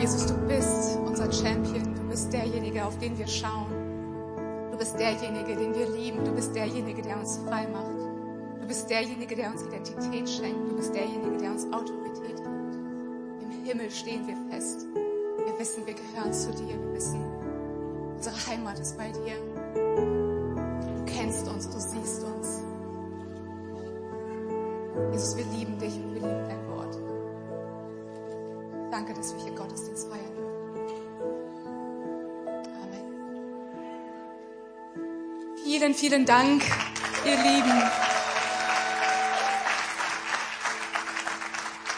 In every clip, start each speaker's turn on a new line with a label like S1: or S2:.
S1: Jesus, du bist unser Champion. Du bist derjenige, auf den wir schauen. Du bist derjenige, den wir lieben. Du bist derjenige, der uns frei macht. Du bist derjenige, der uns Identität schenkt. Du bist derjenige, der uns Autorität gibt. Im Himmel stehen wir fest. Wir wissen, wir gehören zu dir. Wir wissen, unsere Heimat ist bei dir. Du kennst uns, du siehst uns. Jesus, wir lieben dich und wir lieben Wort. Danke, dass wir hier Gottesdienst feiern dürfen. Amen. Vielen, vielen Dank, ihr Lieben.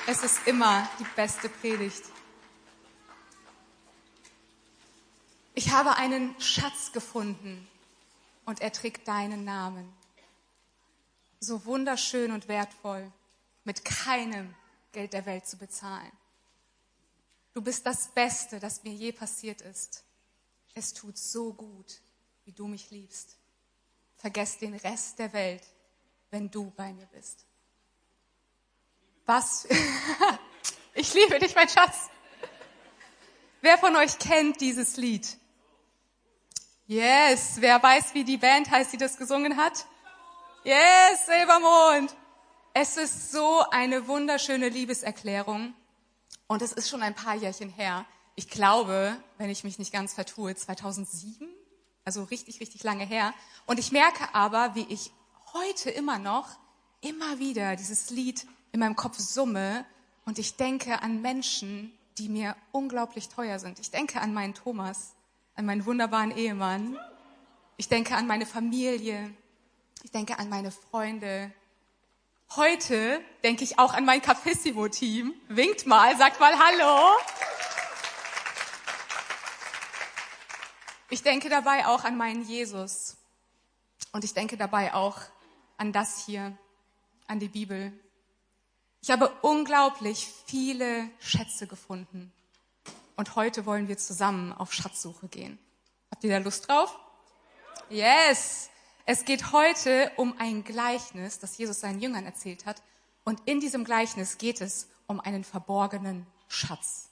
S1: Es ist immer die beste Predigt. Ich habe einen Schatz gefunden und er trägt deinen Namen. So wunderschön und wertvoll, mit keinem Geld der Welt zu bezahlen. Du bist das Beste, das mir je passiert ist. Es tut so gut, wie du mich liebst. Vergess den Rest der Welt, wenn du bei mir bist. Was? ich liebe dich, mein Schatz. Wer von euch kennt dieses Lied? Yes. Wer weiß, wie die Band heißt, die das gesungen hat? Yes, Silbermond. Es ist so eine wunderschöne Liebeserklärung. Und es ist schon ein paar Jährchen her. Ich glaube, wenn ich mich nicht ganz vertue, 2007. Also richtig, richtig lange her. Und ich merke aber, wie ich heute immer noch, immer wieder dieses Lied in meinem Kopf summe. Und ich denke an Menschen, die mir unglaublich teuer sind. Ich denke an meinen Thomas an meinen wunderbaren Ehemann. Ich denke an meine Familie. Ich denke an meine Freunde. Heute denke ich auch an mein Capissimo-Team. Winkt mal, sagt mal Hallo. Ich denke dabei auch an meinen Jesus. Und ich denke dabei auch an das hier, an die Bibel. Ich habe unglaublich viele Schätze gefunden. Und heute wollen wir zusammen auf Schatzsuche gehen. Habt ihr da Lust drauf? Yes! Es geht heute um ein Gleichnis, das Jesus seinen Jüngern erzählt hat. Und in diesem Gleichnis geht es um einen verborgenen Schatz.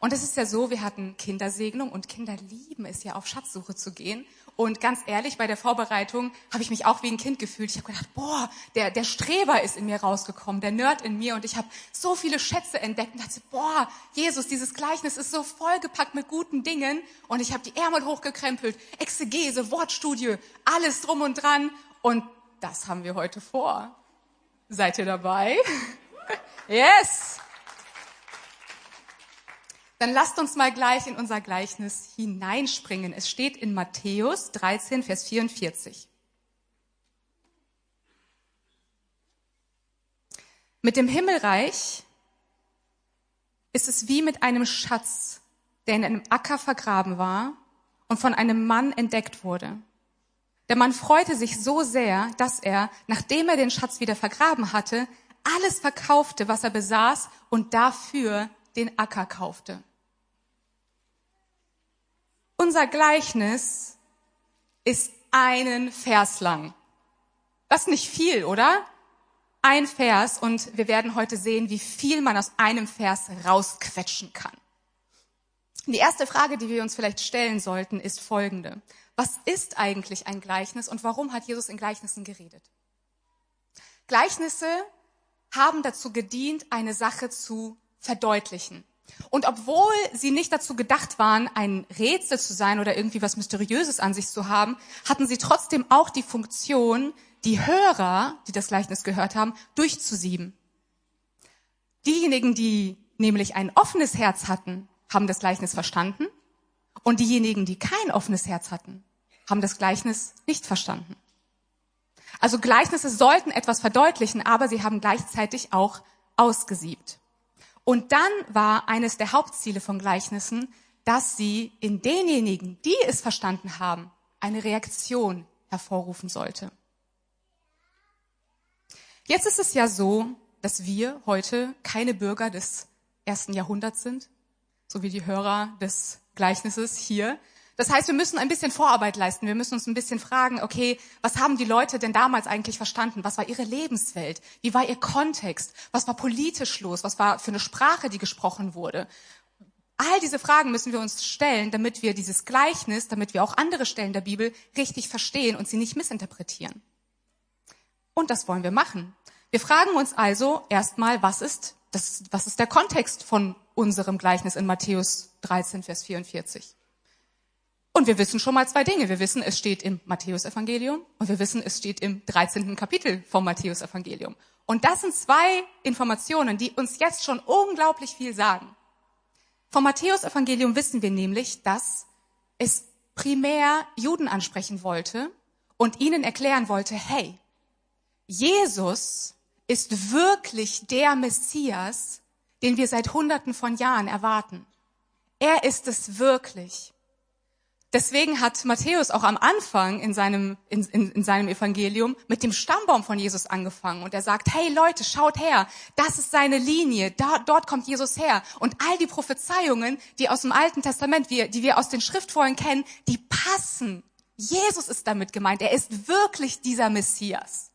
S1: Und es ist ja so, wir hatten Kindersegnung und Kinder lieben es ja, auf Schatzsuche zu gehen. Und ganz ehrlich, bei der Vorbereitung habe ich mich auch wie ein Kind gefühlt. Ich habe gedacht, boah, der, der Streber ist in mir rausgekommen, der Nerd in mir. Und ich habe so viele Schätze entdeckt und dachte, boah, Jesus, dieses Gleichnis ist so vollgepackt mit guten Dingen. Und ich habe die Ärmel hochgekrempelt, Exegese, Wortstudie, alles drum und dran. Und das haben wir heute vor. Seid ihr dabei? yes! Dann lasst uns mal gleich in unser Gleichnis hineinspringen. Es steht in Matthäus 13, Vers 44. Mit dem Himmelreich ist es wie mit einem Schatz, der in einem Acker vergraben war und von einem Mann entdeckt wurde. Der Mann freute sich so sehr, dass er, nachdem er den Schatz wieder vergraben hatte, alles verkaufte, was er besaß und dafür den Acker kaufte. Unser Gleichnis ist einen Vers lang. Das ist nicht viel, oder? Ein Vers und wir werden heute sehen, wie viel man aus einem Vers rausquetschen kann. Die erste Frage, die wir uns vielleicht stellen sollten, ist folgende. Was ist eigentlich ein Gleichnis und warum hat Jesus in Gleichnissen geredet? Gleichnisse haben dazu gedient, eine Sache zu verdeutlichen. Und obwohl sie nicht dazu gedacht waren, ein Rätsel zu sein oder irgendwie was Mysteriöses an sich zu haben, hatten sie trotzdem auch die Funktion, die Hörer, die das Gleichnis gehört haben, durchzusieben. Diejenigen, die nämlich ein offenes Herz hatten, haben das Gleichnis verstanden. Und diejenigen, die kein offenes Herz hatten, haben das Gleichnis nicht verstanden. Also Gleichnisse sollten etwas verdeutlichen, aber sie haben gleichzeitig auch ausgesiebt. Und dann war eines der Hauptziele von Gleichnissen, dass sie in denjenigen, die es verstanden haben, eine Reaktion hervorrufen sollte. Jetzt ist es ja so, dass wir heute keine Bürger des ersten Jahrhunderts sind, so wie die Hörer des Gleichnisses hier, das heißt, wir müssen ein bisschen Vorarbeit leisten. Wir müssen uns ein bisschen fragen, okay, was haben die Leute denn damals eigentlich verstanden? Was war ihre Lebenswelt? Wie war ihr Kontext? Was war politisch los? Was war für eine Sprache, die gesprochen wurde? All diese Fragen müssen wir uns stellen, damit wir dieses Gleichnis, damit wir auch andere Stellen der Bibel richtig verstehen und sie nicht missinterpretieren. Und das wollen wir machen. Wir fragen uns also erstmal, was ist, das, was ist der Kontext von unserem Gleichnis in Matthäus 13, Vers 44? Und wir wissen schon mal zwei Dinge. Wir wissen, es steht im Matthäusevangelium und wir wissen, es steht im 13. Kapitel vom Matthäusevangelium. Und das sind zwei Informationen, die uns jetzt schon unglaublich viel sagen. Vom Matthäusevangelium wissen wir nämlich, dass es primär Juden ansprechen wollte und ihnen erklären wollte, hey, Jesus ist wirklich der Messias, den wir seit Hunderten von Jahren erwarten. Er ist es wirklich. Deswegen hat Matthäus auch am Anfang in seinem, in, in, in, seinem Evangelium mit dem Stammbaum von Jesus angefangen. Und er sagt, hey Leute, schaut her, das ist seine Linie, da, dort kommt Jesus her. Und all die Prophezeiungen, die aus dem Alten Testament, die, die wir aus den Schriftfolgen kennen, die passen. Jesus ist damit gemeint, er ist wirklich dieser Messias.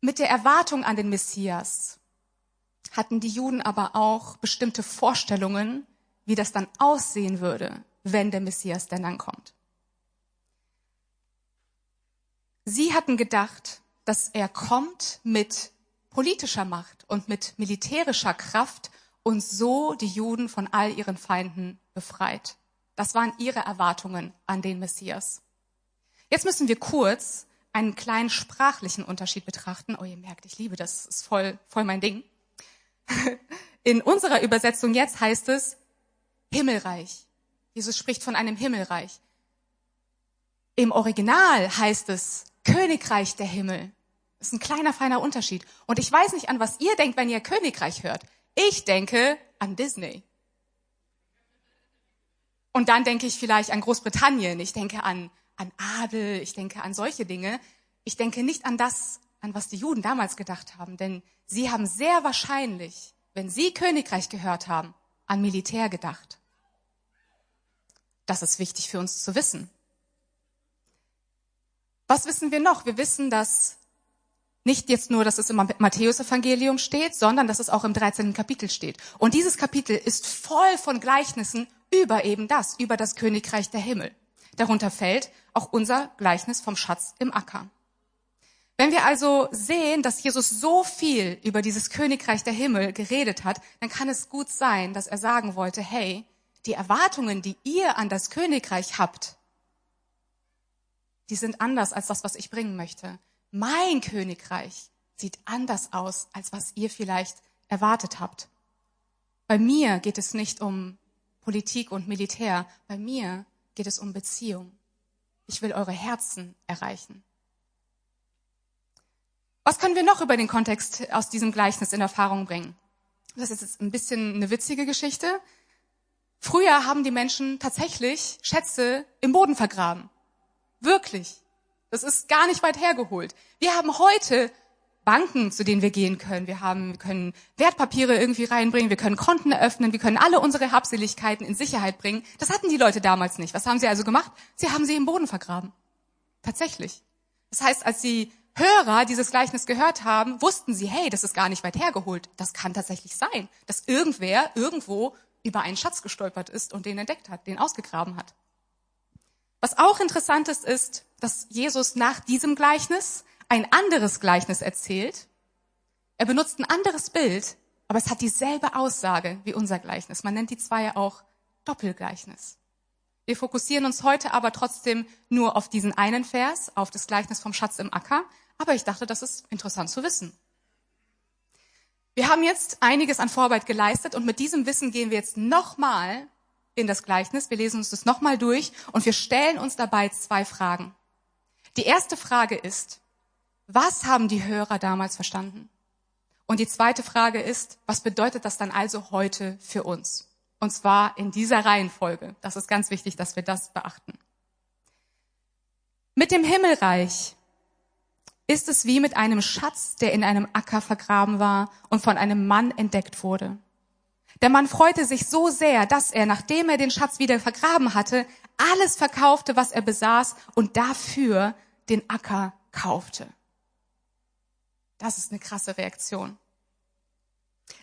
S1: Mit der Erwartung an den Messias hatten die Juden aber auch bestimmte Vorstellungen, wie das dann aussehen würde, wenn der Messias denn dann kommt. Sie hatten gedacht, dass er kommt mit politischer Macht und mit militärischer Kraft und so die Juden von all ihren Feinden befreit. Das waren ihre Erwartungen an den Messias. Jetzt müssen wir kurz einen kleinen sprachlichen Unterschied betrachten. Oh, ihr merkt, ich liebe das, das ist voll, voll mein Ding. In unserer Übersetzung jetzt heißt es Himmelreich. Jesus spricht von einem Himmelreich. Im Original heißt es Königreich der Himmel. Das ist ein kleiner, feiner Unterschied. Und ich weiß nicht, an was ihr denkt, wenn ihr Königreich hört. Ich denke an Disney. Und dann denke ich vielleicht an Großbritannien. Ich denke an, an Adel. Ich denke an solche Dinge. Ich denke nicht an das, an was die Juden damals gedacht haben, denn sie haben sehr wahrscheinlich, wenn sie Königreich gehört haben, an Militär gedacht. Das ist wichtig für uns zu wissen. Was wissen wir noch? Wir wissen, dass nicht jetzt nur, dass es im Matthäus-Evangelium steht, sondern dass es auch im 13. Kapitel steht. Und dieses Kapitel ist voll von Gleichnissen über eben das, über das Königreich der Himmel. Darunter fällt auch unser Gleichnis vom Schatz im Acker. Wenn wir also sehen, dass Jesus so viel über dieses Königreich der Himmel geredet hat, dann kann es gut sein, dass er sagen wollte, hey, die Erwartungen, die ihr an das Königreich habt, die sind anders als das, was ich bringen möchte. Mein Königreich sieht anders aus, als was ihr vielleicht erwartet habt. Bei mir geht es nicht um Politik und Militär. Bei mir geht es um Beziehung. Ich will eure Herzen erreichen. Was können wir noch über den Kontext aus diesem Gleichnis in Erfahrung bringen? Das ist jetzt ein bisschen eine witzige Geschichte. Früher haben die Menschen tatsächlich Schätze im Boden vergraben. Wirklich. Das ist gar nicht weit hergeholt. Wir haben heute Banken, zu denen wir gehen können. Wir haben, wir können Wertpapiere irgendwie reinbringen, wir können Konten eröffnen, wir können alle unsere Habseligkeiten in Sicherheit bringen. Das hatten die Leute damals nicht. Was haben sie also gemacht? Sie haben sie im Boden vergraben. Tatsächlich. Das heißt, als sie Hörer dieses Gleichnis gehört haben, wussten sie, hey, das ist gar nicht weit hergeholt. Das kann tatsächlich sein, dass irgendwer irgendwo über einen Schatz gestolpert ist und den entdeckt hat, den ausgegraben hat. Was auch interessant ist, ist, dass Jesus nach diesem Gleichnis ein anderes Gleichnis erzählt. Er benutzt ein anderes Bild, aber es hat dieselbe Aussage wie unser Gleichnis. Man nennt die zwei auch Doppelgleichnis. Wir fokussieren uns heute aber trotzdem nur auf diesen einen Vers, auf das Gleichnis vom Schatz im Acker, aber ich dachte, das ist interessant zu wissen. Wir haben jetzt einiges an Vorarbeit geleistet und mit diesem Wissen gehen wir jetzt nochmal in das Gleichnis. Wir lesen uns das nochmal durch und wir stellen uns dabei zwei Fragen. Die erste Frage ist, was haben die Hörer damals verstanden? Und die zweite Frage ist, was bedeutet das dann also heute für uns? Und zwar in dieser Reihenfolge. Das ist ganz wichtig, dass wir das beachten. Mit dem Himmelreich ist es wie mit einem Schatz, der in einem Acker vergraben war und von einem Mann entdeckt wurde. Der Mann freute sich so sehr, dass er, nachdem er den Schatz wieder vergraben hatte, alles verkaufte, was er besaß und dafür den Acker kaufte. Das ist eine krasse Reaktion.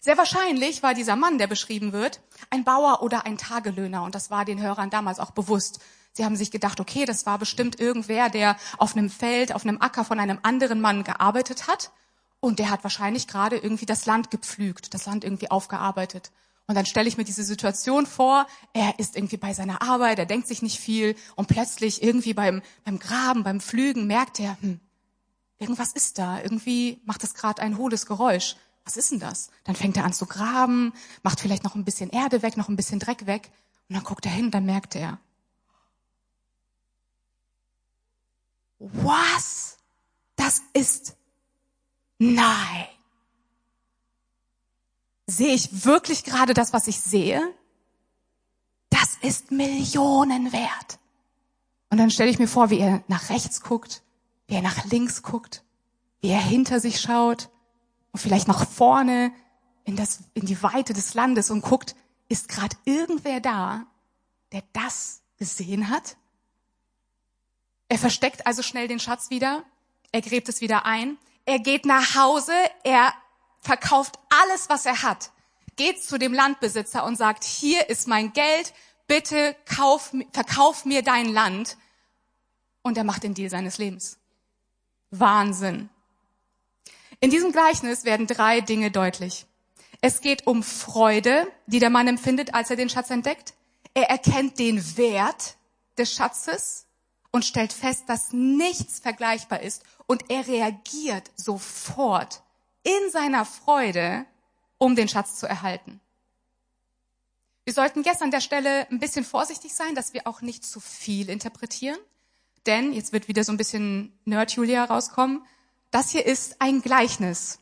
S1: Sehr wahrscheinlich war dieser Mann, der beschrieben wird, ein Bauer oder ein Tagelöhner. Und das war den Hörern damals auch bewusst. Sie haben sich gedacht, okay, das war bestimmt irgendwer, der auf einem Feld, auf einem Acker von einem anderen Mann gearbeitet hat. Und der hat wahrscheinlich gerade irgendwie das Land gepflügt, das Land irgendwie aufgearbeitet. Und dann stelle ich mir diese Situation vor, er ist irgendwie bei seiner Arbeit, er denkt sich nicht viel und plötzlich irgendwie beim, beim Graben, beim Pflügen merkt er, hm, irgendwas ist da, irgendwie macht es gerade ein hohles Geräusch. Was ist denn das? Dann fängt er an zu graben, macht vielleicht noch ein bisschen Erde weg, noch ein bisschen Dreck weg und dann guckt er hin, dann merkt er, was? Das ist, nein sehe ich wirklich gerade das, was ich sehe? Das ist Millionen wert. Und dann stelle ich mir vor, wie er nach rechts guckt, wie er nach links guckt, wie er hinter sich schaut und vielleicht nach vorne in, das, in die Weite des Landes und guckt, ist gerade irgendwer da, der das gesehen hat? Er versteckt also schnell den Schatz wieder, er gräbt es wieder ein, er geht nach Hause, er verkauft alles, was er hat, geht zu dem Landbesitzer und sagt, hier ist mein Geld, bitte kauf, verkauf mir dein Land. Und er macht den Deal seines Lebens. Wahnsinn. In diesem Gleichnis werden drei Dinge deutlich. Es geht um Freude, die der Mann empfindet, als er den Schatz entdeckt. Er erkennt den Wert des Schatzes und stellt fest, dass nichts vergleichbar ist. Und er reagiert sofort in seiner Freude, um den Schatz zu erhalten. Wir sollten jetzt an der Stelle ein bisschen vorsichtig sein, dass wir auch nicht zu viel interpretieren. Denn, jetzt wird wieder so ein bisschen Nerd-Julia rauskommen, das hier ist ein Gleichnis.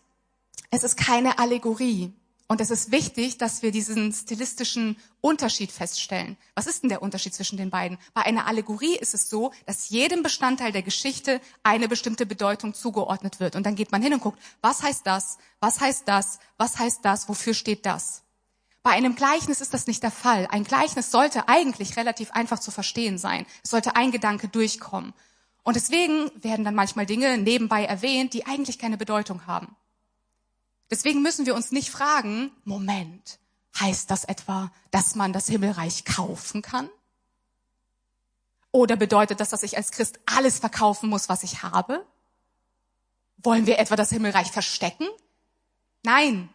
S1: Es ist keine Allegorie. Und es ist wichtig, dass wir diesen stilistischen Unterschied feststellen. Was ist denn der Unterschied zwischen den beiden? Bei einer Allegorie ist es so, dass jedem Bestandteil der Geschichte eine bestimmte Bedeutung zugeordnet wird. Und dann geht man hin und guckt, was heißt das? Was heißt das? Was heißt das? Wofür steht das? Bei einem Gleichnis ist das nicht der Fall. Ein Gleichnis sollte eigentlich relativ einfach zu verstehen sein. Es sollte ein Gedanke durchkommen. Und deswegen werden dann manchmal Dinge nebenbei erwähnt, die eigentlich keine Bedeutung haben. Deswegen müssen wir uns nicht fragen, Moment, heißt das etwa, dass man das Himmelreich kaufen kann? Oder bedeutet das, dass ich als Christ alles verkaufen muss, was ich habe? Wollen wir etwa das Himmelreich verstecken? Nein,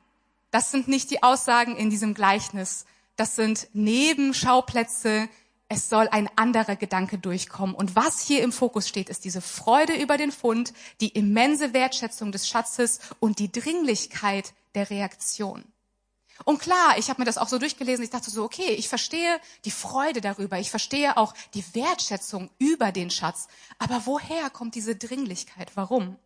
S1: das sind nicht die Aussagen in diesem Gleichnis. Das sind Nebenschauplätze, es soll ein anderer Gedanke durchkommen. Und was hier im Fokus steht, ist diese Freude über den Fund, die immense Wertschätzung des Schatzes und die Dringlichkeit der Reaktion. Und klar, ich habe mir das auch so durchgelesen, ich dachte so, okay, ich verstehe die Freude darüber, ich verstehe auch die Wertschätzung über den Schatz. Aber woher kommt diese Dringlichkeit? Warum?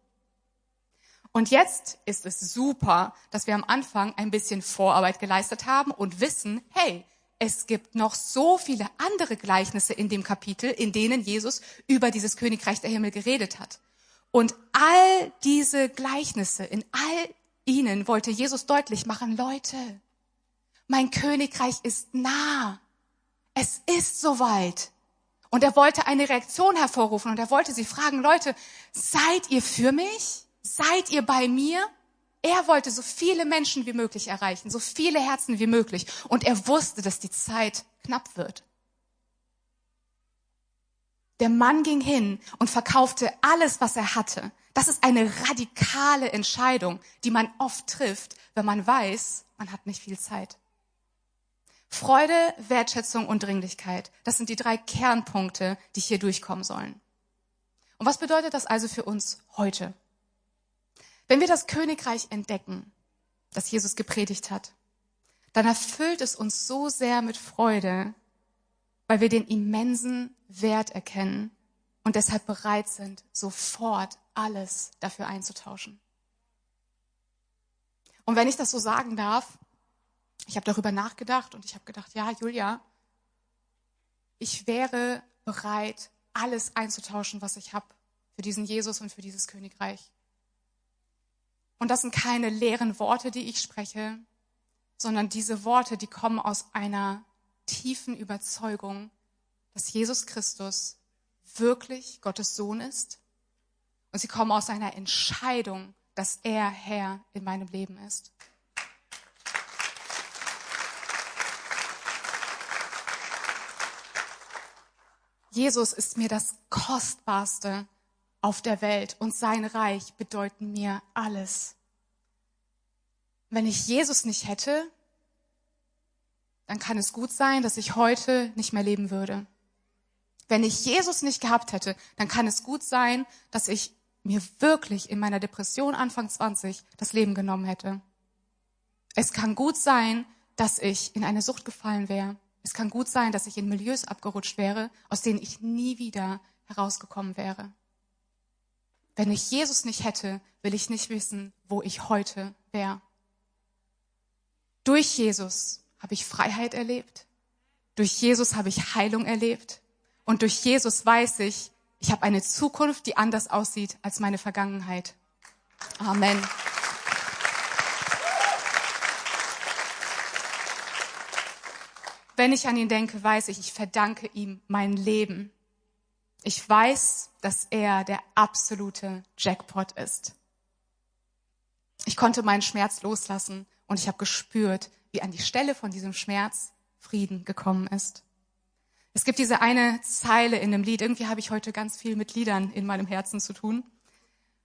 S1: Und jetzt ist es super, dass wir am Anfang ein bisschen Vorarbeit geleistet haben und wissen, hey, es gibt noch so viele andere Gleichnisse in dem Kapitel, in denen Jesus über dieses Königreich der Himmel geredet hat. Und all diese Gleichnisse, in all ihnen wollte Jesus deutlich machen, Leute, mein Königreich ist nah. Es ist soweit. Und er wollte eine Reaktion hervorrufen und er wollte sie fragen, Leute, seid ihr für mich? Seid ihr bei mir? Er wollte so viele Menschen wie möglich erreichen, so viele Herzen wie möglich. Und er wusste, dass die Zeit knapp wird. Der Mann ging hin und verkaufte alles, was er hatte. Das ist eine radikale Entscheidung, die man oft trifft, wenn man weiß, man hat nicht viel Zeit. Freude, Wertschätzung und Dringlichkeit. Das sind die drei Kernpunkte, die hier durchkommen sollen. Und was bedeutet das also für uns heute? Wenn wir das Königreich entdecken, das Jesus gepredigt hat, dann erfüllt es uns so sehr mit Freude, weil wir den immensen Wert erkennen und deshalb bereit sind, sofort alles dafür einzutauschen. Und wenn ich das so sagen darf, ich habe darüber nachgedacht und ich habe gedacht, ja, Julia, ich wäre bereit, alles einzutauschen, was ich habe für diesen Jesus und für dieses Königreich. Und das sind keine leeren Worte, die ich spreche, sondern diese Worte, die kommen aus einer tiefen Überzeugung, dass Jesus Christus wirklich Gottes Sohn ist. Und sie kommen aus einer Entscheidung, dass er Herr in meinem Leben ist. Jesus ist mir das Kostbarste, auf der Welt und sein Reich bedeuten mir alles. Wenn ich Jesus nicht hätte, dann kann es gut sein, dass ich heute nicht mehr leben würde. Wenn ich Jesus nicht gehabt hätte, dann kann es gut sein, dass ich mir wirklich in meiner Depression Anfang 20 das Leben genommen hätte. Es kann gut sein, dass ich in eine Sucht gefallen wäre. Es kann gut sein, dass ich in Milieus abgerutscht wäre, aus denen ich nie wieder herausgekommen wäre. Wenn ich Jesus nicht hätte, will ich nicht wissen, wo ich heute wäre. Durch Jesus habe ich Freiheit erlebt. Durch Jesus habe ich Heilung erlebt. Und durch Jesus weiß ich, ich habe eine Zukunft, die anders aussieht als meine Vergangenheit. Amen. Wenn ich an ihn denke, weiß ich, ich verdanke ihm mein Leben. Ich weiß, dass er der absolute Jackpot ist. Ich konnte meinen Schmerz loslassen und ich habe gespürt, wie an die Stelle von diesem Schmerz Frieden gekommen ist. Es gibt diese eine Zeile in dem Lied, irgendwie habe ich heute ganz viel mit Liedern in meinem Herzen zu tun.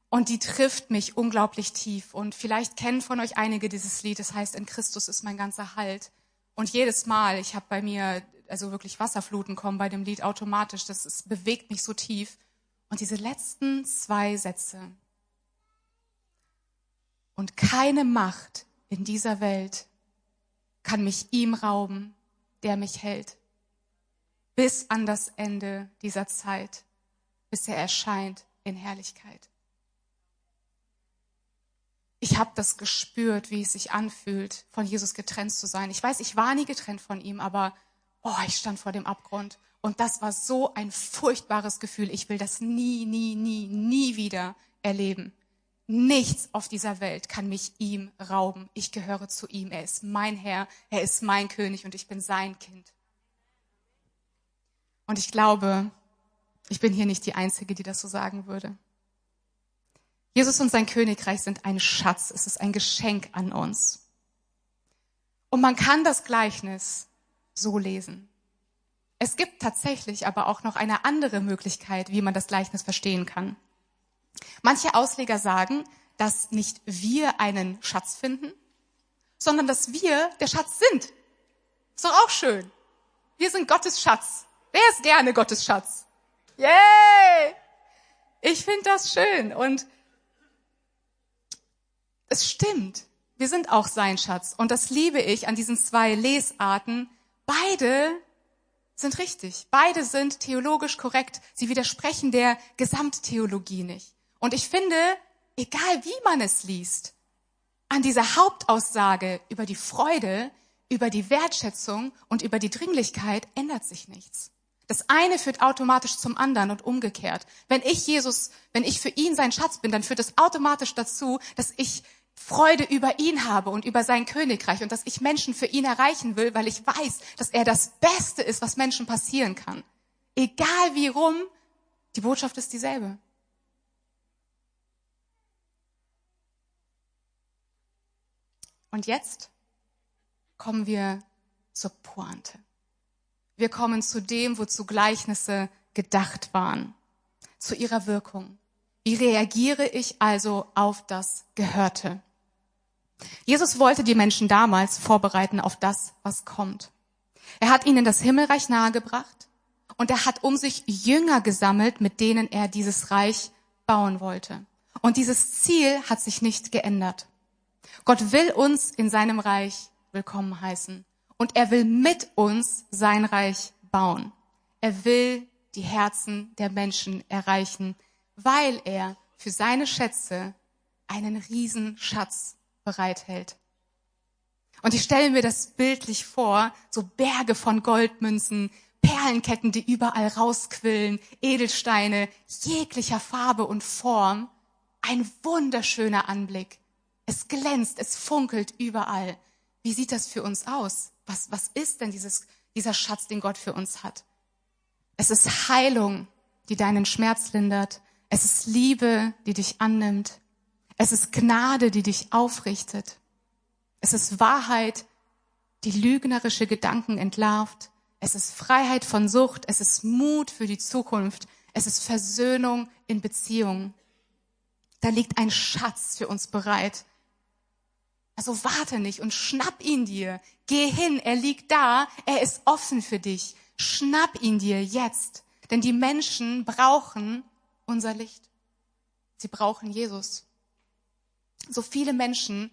S1: Und die trifft mich unglaublich tief. Und vielleicht kennen von euch einige dieses Lied. Das heißt, in Christus ist mein ganzer Halt. Und jedes Mal, ich habe bei mir, also wirklich Wasserfluten kommen bei dem Lied automatisch. Das ist, bewegt mich so tief. Und diese letzten zwei Sätze. Und keine Macht in dieser Welt kann mich ihm rauben, der mich hält, bis an das Ende dieser Zeit, bis er erscheint in Herrlichkeit. Ich habe das gespürt, wie es sich anfühlt, von Jesus getrennt zu sein. Ich weiß, ich war nie getrennt von ihm, aber oh, ich stand vor dem Abgrund. Und das war so ein furchtbares Gefühl. Ich will das nie, nie, nie, nie wieder erleben. Nichts auf dieser Welt kann mich ihm rauben. Ich gehöre zu ihm. Er ist mein Herr, er ist mein König und ich bin sein Kind. Und ich glaube, ich bin hier nicht die Einzige, die das so sagen würde. Jesus und sein Königreich sind ein Schatz, es ist ein Geschenk an uns. Und man kann das Gleichnis so lesen. Es gibt tatsächlich aber auch noch eine andere Möglichkeit, wie man das Gleichnis verstehen kann. Manche Ausleger sagen, dass nicht wir einen Schatz finden, sondern dass wir der Schatz sind. Ist doch auch schön. Wir sind Gottes Schatz. Wer ist gerne Gottes Schatz? Yay! Ich finde das schön und es stimmt. Wir sind auch sein Schatz und das liebe ich an diesen zwei Lesarten. Beide sind richtig. Beide sind theologisch korrekt. Sie widersprechen der Gesamttheologie nicht. Und ich finde, egal wie man es liest, an dieser Hauptaussage über die Freude, über die Wertschätzung und über die Dringlichkeit ändert sich nichts. Das eine führt automatisch zum anderen und umgekehrt. Wenn ich Jesus, wenn ich für ihn sein Schatz bin, dann führt es automatisch dazu, dass ich Freude über ihn habe und über sein Königreich und dass ich Menschen für ihn erreichen will, weil ich weiß, dass er das Beste ist, was Menschen passieren kann. Egal wie rum, die Botschaft ist dieselbe. Und jetzt kommen wir zur Pointe. Wir kommen zu dem, wozu Gleichnisse gedacht waren, zu ihrer Wirkung. Wie reagiere ich also auf das Gehörte? Jesus wollte die Menschen damals vorbereiten auf das, was kommt. Er hat ihnen das Himmelreich nahegebracht und er hat um sich Jünger gesammelt, mit denen er dieses Reich bauen wollte. Und dieses Ziel hat sich nicht geändert. Gott will uns in seinem Reich willkommen heißen. Und er will mit uns sein Reich bauen. Er will die Herzen der Menschen erreichen, weil er für seine Schätze einen Riesenschatz bereithält. Und ich stelle mir das bildlich vor, so Berge von Goldmünzen, Perlenketten, die überall rausquillen, Edelsteine jeglicher Farbe und Form. Ein wunderschöner Anblick. Es glänzt, es funkelt überall. Wie sieht das für uns aus? Was, was ist denn dieses, dieser Schatz, den Gott für uns hat? Es ist Heilung, die deinen Schmerz lindert. Es ist Liebe, die dich annimmt. Es ist Gnade, die dich aufrichtet. Es ist Wahrheit, die lügnerische Gedanken entlarvt. Es ist Freiheit von Sucht. Es ist Mut für die Zukunft. Es ist Versöhnung in Beziehungen. Da liegt ein Schatz für uns bereit. Also warte nicht und schnapp ihn dir. Geh hin, er liegt da, er ist offen für dich. Schnapp ihn dir jetzt. Denn die Menschen brauchen unser Licht. Sie brauchen Jesus. So viele Menschen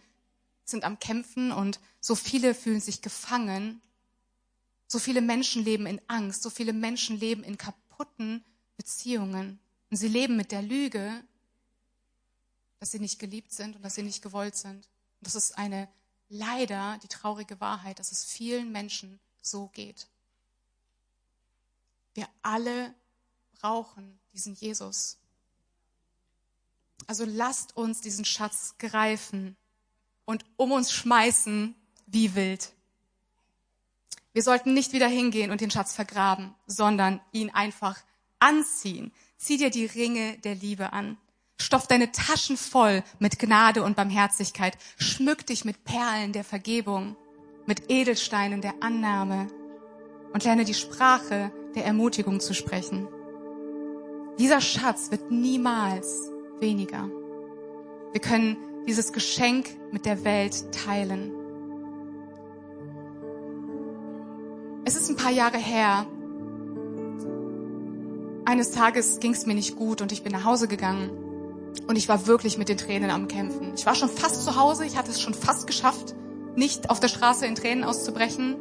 S1: sind am Kämpfen und so viele fühlen sich gefangen. So viele Menschen leben in Angst. So viele Menschen leben in kaputten Beziehungen. Und sie leben mit der Lüge, dass sie nicht geliebt sind und dass sie nicht gewollt sind. Und das ist eine leider die traurige Wahrheit, dass es vielen Menschen so geht. Wir alle brauchen diesen Jesus. Also lasst uns diesen Schatz greifen und um uns schmeißen wie wild. Wir sollten nicht wieder hingehen und den Schatz vergraben, sondern ihn einfach anziehen. Zieh dir die Ringe der Liebe an. Stopf deine Taschen voll mit Gnade und Barmherzigkeit. Schmück dich mit Perlen der Vergebung, mit Edelsteinen der Annahme und lerne die Sprache der Ermutigung zu sprechen. Dieser Schatz wird niemals weniger. Wir können dieses Geschenk mit der Welt teilen. Es ist ein paar Jahre her. Eines Tages ging es mir nicht gut und ich bin nach Hause gegangen und ich war wirklich mit den Tränen am Kämpfen. Ich war schon fast zu Hause, ich hatte es schon fast geschafft, nicht auf der Straße in Tränen auszubrechen.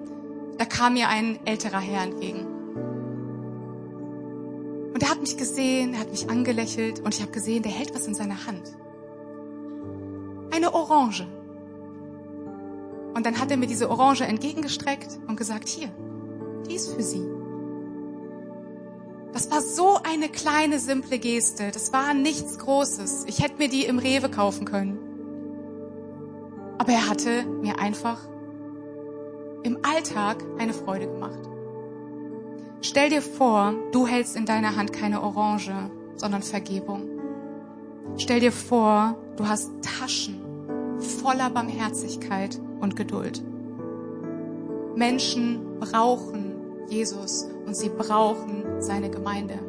S1: Da kam mir ein älterer Herr entgegen. Und er hat mich gesehen, er hat mich angelächelt und ich habe gesehen, der hält was in seiner Hand. Eine Orange. Und dann hat er mir diese Orange entgegengestreckt und gesagt, hier, die ist für Sie. Das war so eine kleine, simple Geste. Das war nichts Großes. Ich hätte mir die im Rewe kaufen können. Aber er hatte mir einfach im Alltag eine Freude gemacht. Stell dir vor, du hältst in deiner Hand keine Orange, sondern Vergebung. Stell dir vor, du hast Taschen voller Barmherzigkeit und Geduld. Menschen brauchen Jesus und sie brauchen seine Gemeinde.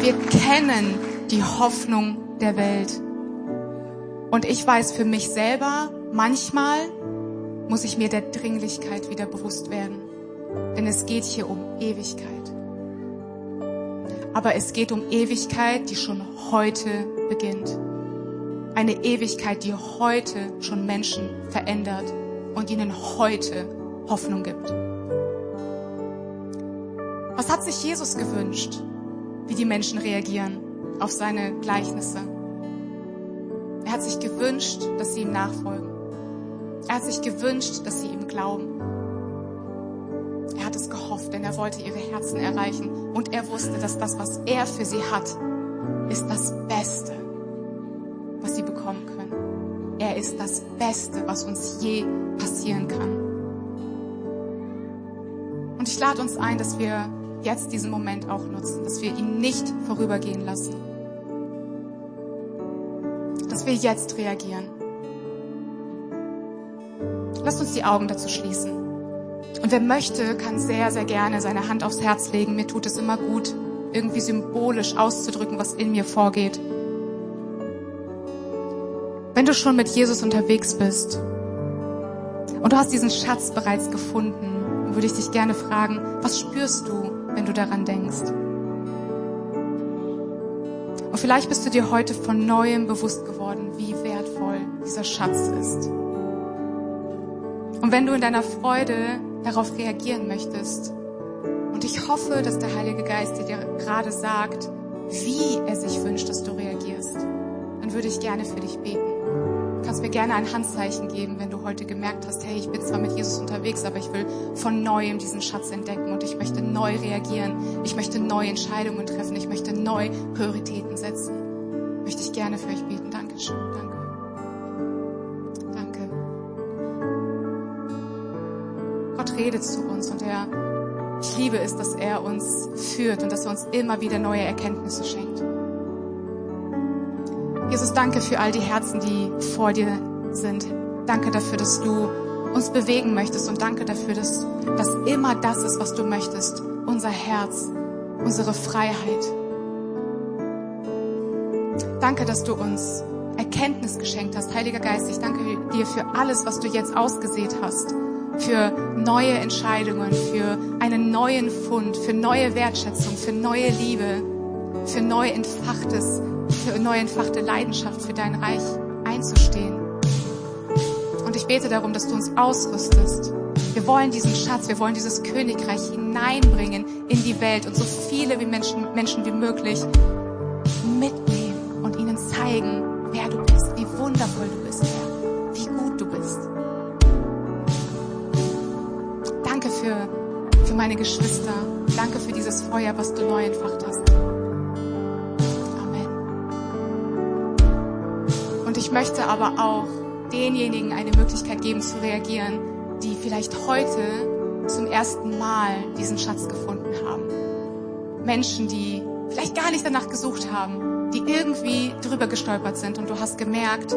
S1: Wir kennen die Hoffnung der Welt. Und ich weiß für mich selber, manchmal muss ich mir der Dringlichkeit wieder bewusst werden. Denn es geht hier um Ewigkeit. Aber es geht um Ewigkeit, die schon heute beginnt. Eine Ewigkeit, die heute schon Menschen verändert und ihnen heute Hoffnung gibt. Was hat sich Jesus gewünscht, wie die Menschen reagieren auf seine Gleichnisse? Er hat sich gewünscht, dass sie ihm nachfolgen. Er hat sich gewünscht, dass sie ihm glauben. Er hat es gehofft, denn er wollte ihre Herzen erreichen. Und er wusste, dass das, was er für sie hat, ist das Beste, was sie bekommen können. Er ist das Beste, was uns je passieren kann. Und ich lade uns ein, dass wir jetzt diesen Moment auch nutzen, dass wir ihn nicht vorübergehen lassen. Dass wir jetzt reagieren. Lasst uns die Augen dazu schließen. Und wer möchte, kann sehr, sehr gerne seine Hand aufs Herz legen. Mir tut es immer gut, irgendwie symbolisch auszudrücken, was in mir vorgeht. Wenn du schon mit Jesus unterwegs bist und du hast diesen Schatz bereits gefunden, würde ich dich gerne fragen, was spürst du, wenn du daran denkst? Und vielleicht bist du dir heute von neuem bewusst geworden, wie wertvoll dieser Schatz ist. Und wenn du in deiner Freude darauf reagieren möchtest, und ich hoffe, dass der Heilige Geist dir gerade sagt, wie er sich wünscht, dass du reagierst, dann würde ich gerne für dich beten. Du kannst mir gerne ein Handzeichen geben, wenn du heute gemerkt hast, hey, ich bin zwar mit Jesus unterwegs, aber ich will von neuem diesen Schatz entdecken und ich möchte neu reagieren. Ich möchte neue Entscheidungen treffen. Ich möchte neu Prioritäten setzen. Möchte ich gerne für euch beten. Dankeschön. Danke. Redet zu uns und er, ich liebe es, dass er uns führt und dass er uns immer wieder neue Erkenntnisse schenkt. Jesus, danke für all die Herzen, die vor dir sind. Danke dafür, dass du uns bewegen möchtest und danke dafür, dass das immer das ist, was du möchtest. Unser Herz, unsere Freiheit. Danke, dass du uns Erkenntnis geschenkt hast. Heiliger Geist, ich danke dir für alles, was du jetzt ausgesät hast. Für neue Entscheidungen, für einen neuen Fund, für neue Wertschätzung, für neue Liebe, für neu entfachtes, für neu entfachte Leidenschaft für dein Reich einzustehen. Und ich bete darum, dass du uns ausrüstest. Wir wollen diesen Schatz, wir wollen dieses Königreich hineinbringen in die Welt und so viele wie Menschen, Menschen wie möglich mitnehmen und ihnen zeigen, wer du bist, wie wundervoll du bist, Herr, Danke für, für meine Geschwister. Danke für dieses Feuer, was du neu entfacht hast. Amen. Und ich möchte aber auch denjenigen eine Möglichkeit geben zu reagieren, die vielleicht heute zum ersten Mal diesen Schatz gefunden haben. Menschen, die vielleicht gar nicht danach gesucht haben, die irgendwie drüber gestolpert sind und du hast gemerkt,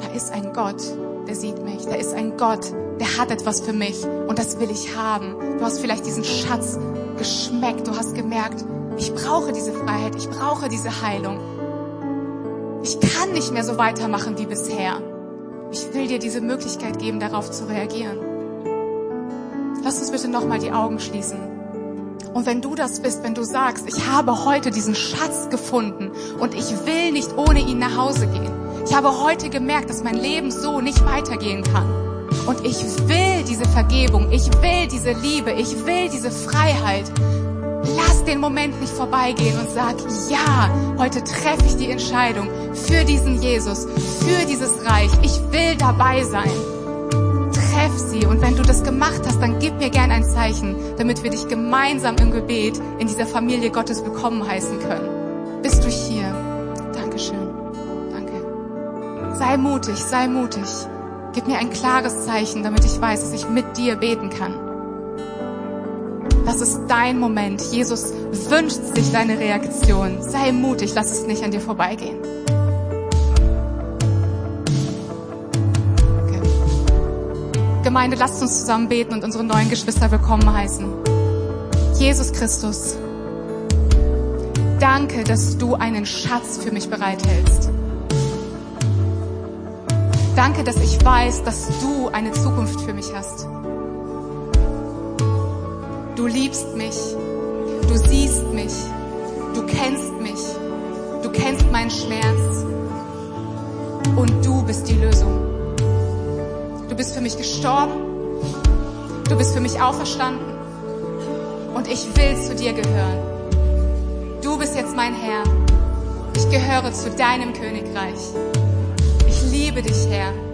S1: da ist ein Gott, der sieht mich, da ist ein Gott, der hat etwas für mich und das will ich haben. Du hast vielleicht diesen Schatz geschmeckt, du hast gemerkt, ich brauche diese Freiheit, ich brauche diese Heilung. Ich kann nicht mehr so weitermachen wie bisher. Ich will dir diese Möglichkeit geben, darauf zu reagieren. Lass uns bitte nochmal die Augen schließen. Und wenn du das bist, wenn du sagst, ich habe heute diesen Schatz gefunden und ich will nicht ohne ihn nach Hause gehen. Ich habe heute gemerkt, dass mein Leben so nicht weitergehen kann. Und ich will diese Vergebung, ich will diese Liebe, ich will diese Freiheit. Lass den Moment nicht vorbeigehen und sag, ja, heute treffe ich die Entscheidung für diesen Jesus, für dieses Reich. Ich will dabei sein. Treff sie. Und wenn du das gemacht hast, dann gib mir gern ein Zeichen, damit wir dich gemeinsam im Gebet in dieser Familie Gottes willkommen heißen können. Bist du hier? Sei mutig, sei mutig. Gib mir ein klares Zeichen, damit ich weiß, dass ich mit dir beten kann. Das ist dein Moment. Jesus wünscht sich deine Reaktion. Sei mutig, lass es nicht an dir vorbeigehen. Okay. Gemeinde, lasst uns zusammen beten und unsere neuen Geschwister willkommen heißen. Jesus Christus, danke, dass du einen Schatz für mich bereithältst. Danke, dass ich weiß, dass du eine Zukunft für mich hast. Du liebst mich, du siehst mich, du kennst mich, du kennst meinen Schmerz und du bist die Lösung. Du bist für mich gestorben, du bist für mich auferstanden und ich will zu dir gehören. Du bist jetzt mein Herr. Ich gehöre zu deinem Königreich. Liebe dich, Herr.